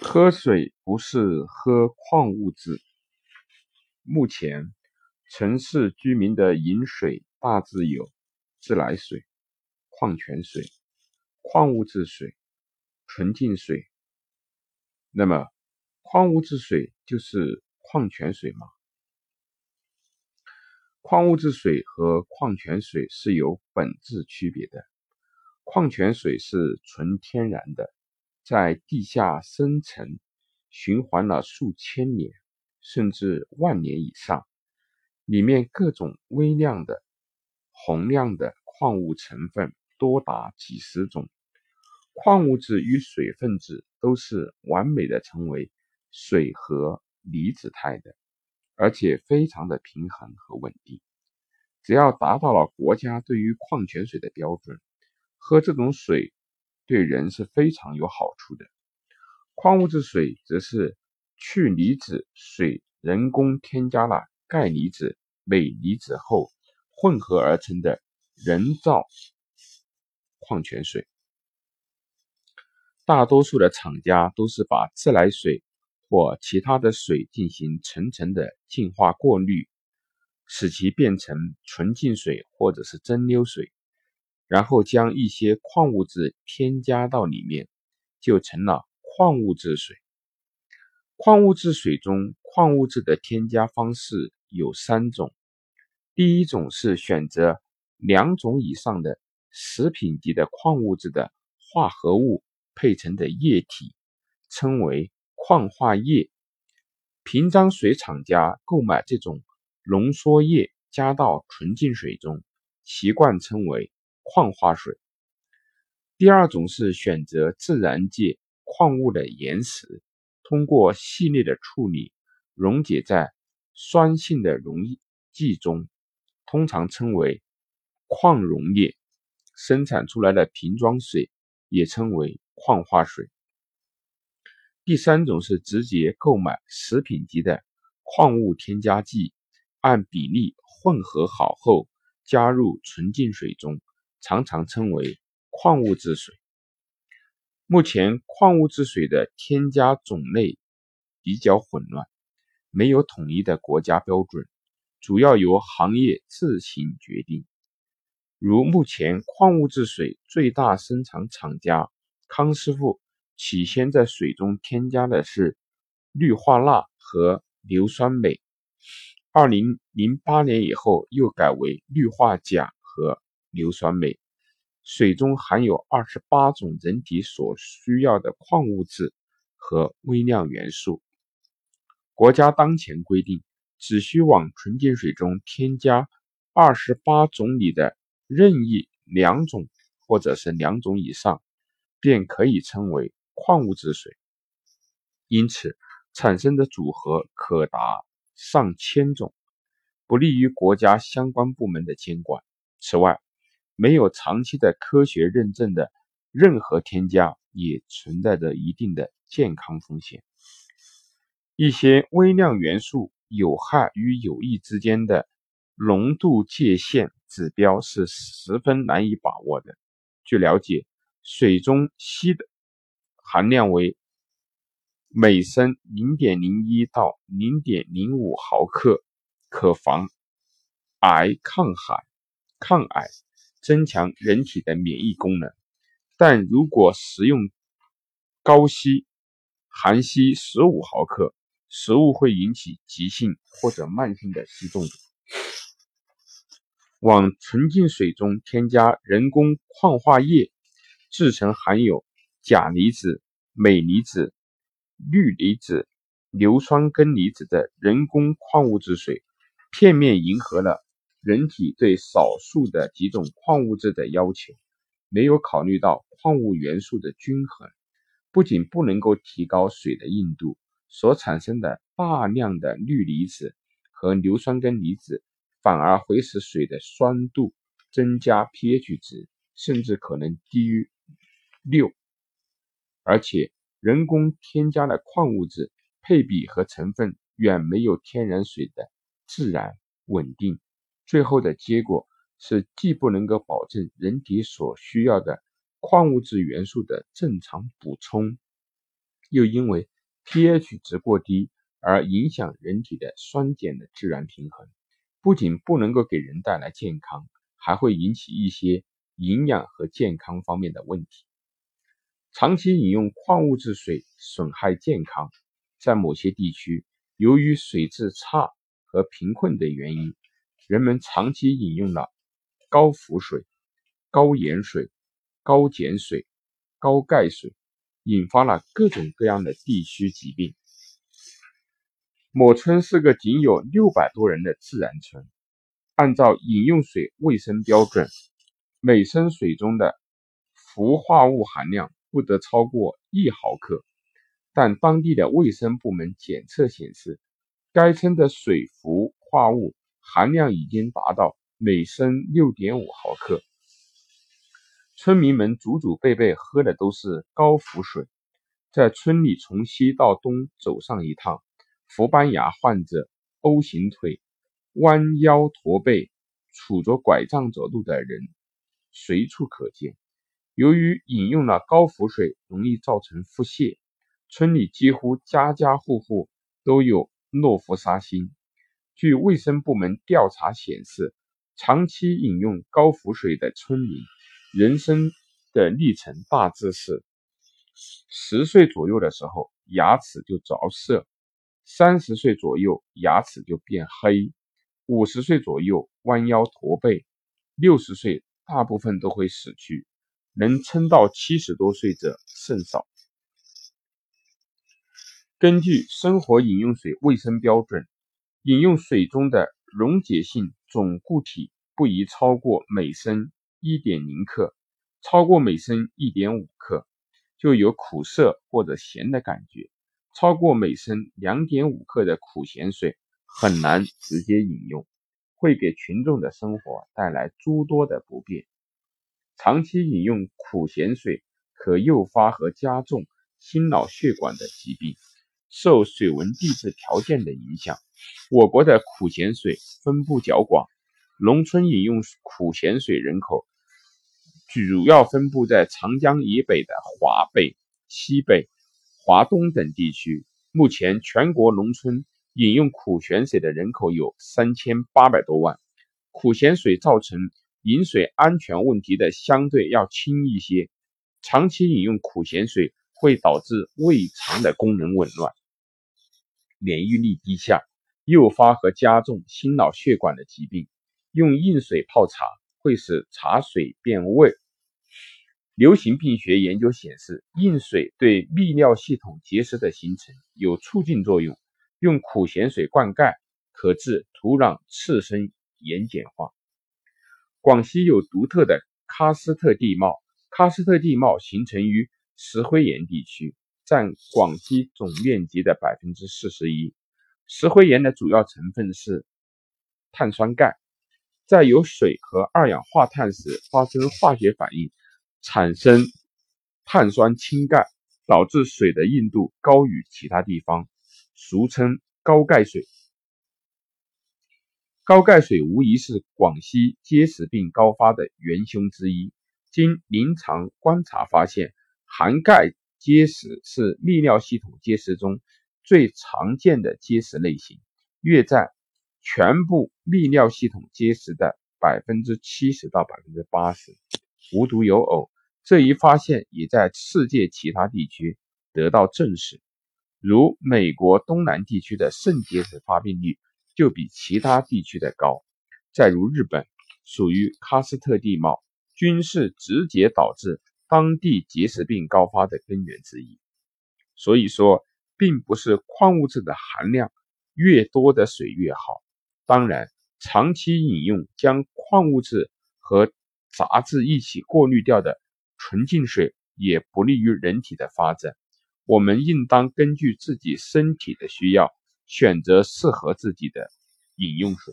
喝水不是喝矿物质。目前，城市居民的饮水大致有自来水、矿泉水、矿物质水、纯净水。那么，矿物质水就是矿泉水吗？矿物质水和矿泉水是有本质区别的。矿泉水是纯天然的，在地下深层循环了数千年，甚至万年以上，里面各种微量的、宏量的矿物成分多达几十种。矿物质与水分子都是完美的成为水和离子态的。而且非常的平衡和稳定，只要达到了国家对于矿泉水的标准，喝这种水对人是非常有好处的。矿物质水则是去离子水人工添加了钙离子、镁离子后混合而成的人造矿泉水。大多数的厂家都是把自来水。或其他的水进行层层的净化过滤，使其变成纯净水或者是蒸馏水，然后将一些矿物质添加到里面，就成了矿物质水。矿物质水中矿物质的添加方式有三种，第一种是选择两种以上的食品级的矿物质的化合物配成的液体，称为。矿化液，瓶装水厂家购买这种浓缩液，加到纯净水中，习惯称为矿化水。第二种是选择自然界矿物的岩石，通过细腻的处理，溶解在酸性的溶剂中，通常称为矿溶液，生产出来的瓶装水也称为矿化水。第三种是直接购买食品级的矿物添加剂，按比例混合好后加入纯净水中，常常称为矿物质水。目前矿物质水的添加种类比较混乱，没有统一的国家标准，主要由行业自行决定。如目前矿物质水最大生产厂家康师傅。起先在水中添加的是氯化钠和硫酸镁，二零零八年以后又改为氯化钾和硫酸镁。水中含有二十八种人体所需要的矿物质和微量元素。国家当前规定，只需往纯净水中添加二十八种里的任意两种或者是两种以上，便可以称为。矿物质水，因此产生的组合可达上千种，不利于国家相关部门的监管。此外，没有长期的科学认证的任何添加也存在着一定的健康风险。一些微量元素有害与有益之间的浓度界限指标是十分难以把握的。据了解，水中硒的。含量为每升零点零一到零点零五毫克，可防癌、抗癌、抗癌，增强人体的免疫功能。但如果食用高硒，含硒十五毫克，食物会引起急性或者慢性的硒中毒。往纯净水中添加人工矿化液，制成含有。钾离子、镁离子、氯离子、硫酸根离子的人工矿物质水，片面迎合了人体对少数的几种矿物质的要求，没有考虑到矿物元素的均衡，不仅不能够提高水的硬度，所产生的大量的氯离子和硫酸根离子，反而会使水的酸度增加，pH 值甚至可能低于六。而且，人工添加的矿物质配比和成分远没有天然水的自然稳定。最后的结果是，既不能够保证人体所需要的矿物质元素的正常补充，又因为 pH 值过低而影响人体的酸碱的自然平衡，不仅不能够给人带来健康，还会引起一些营养和健康方面的问题。长期饮用矿物质水损害健康，在某些地区，由于水质差和贫困的原因，人们长期饮用了高氟水、高盐水、高碱水、高钙水，引发了各种各样的地区疾病。某村是个仅有六百多人的自然村，按照饮用水卫生标准，每升水中的氟化物含量。不得超过一毫克，但当地的卫生部门检测显示，该村的水氟化物含量已经达到每升六点五毫克。村民们祖祖辈辈喝的都是高氟水，在村里从西到东走上一趟，氟斑牙患者、O 型腿、弯腰驼背、杵着拐杖走路的人随处可见。由于饮用了高氟水，容易造成腹泻，村里几乎家家户户都有诺氟沙星。据卫生部门调查显示，长期饮用高氟水的村民，人生的历程大致是：十岁左右的时候牙齿就着色，三十岁左右牙齿就变黑，五十岁左右弯腰驼背，六十岁大部分都会死去。能撑到七十多岁者甚少。根据生活饮用水卫生标准，饮用水中的溶解性总固体不宜超过每升一点零克，超过每升一点五克就有苦涩或者咸的感觉，超过每升两点五克的苦咸水很难直接饮用，会给群众的生活带来诸多的不便。长期饮用苦咸水可诱发和加重心脑血管的疾病。受水文地质条件的影响，我国的苦咸水分布较广，农村饮用苦咸水人口主要分布在长江以北的华北、西北、华东等地区。目前，全国农村饮用苦咸水的人口有三千八百多万。苦咸水造成。饮水安全问题的相对要轻一些，长期饮用苦咸水会导致胃肠的功能紊乱、免疫力低下，诱发和加重心脑血管的疾病。用硬水泡茶会使茶水变味。流行病学研究显示，硬水对泌尿系统结石的形成有促进作用。用苦咸水灌溉可致土壤次生盐碱化。广西有独特的喀斯特地貌，喀斯特地貌形成于石灰岩地区，占广西总面积的百分之四十一。石灰岩的主要成分是碳酸钙，在有水和二氧化碳时发生化学反应，产生碳酸氢钙，导致水的硬度高于其他地方，俗称高钙水。高钙水无疑是广西结石病高发的元凶之一。经临床观察发现，含钙结石是泌尿系统结石中最常见的结石类型，约占全部泌尿系统结石的百分之七十到百分之八十。无独有偶，这一发现也在世界其他地区得到证实，如美国东南地区的肾结石发病率。就比其他地区的高。再如日本，属于喀斯特地貌，均是直接导致当地结石病高发的根源之一。所以说，并不是矿物质的含量越多的水越好。当然，长期饮用将矿物质和杂质一起过滤掉的纯净水，也不利于人体的发展。我们应当根据自己身体的需要。选择适合自己的饮用水。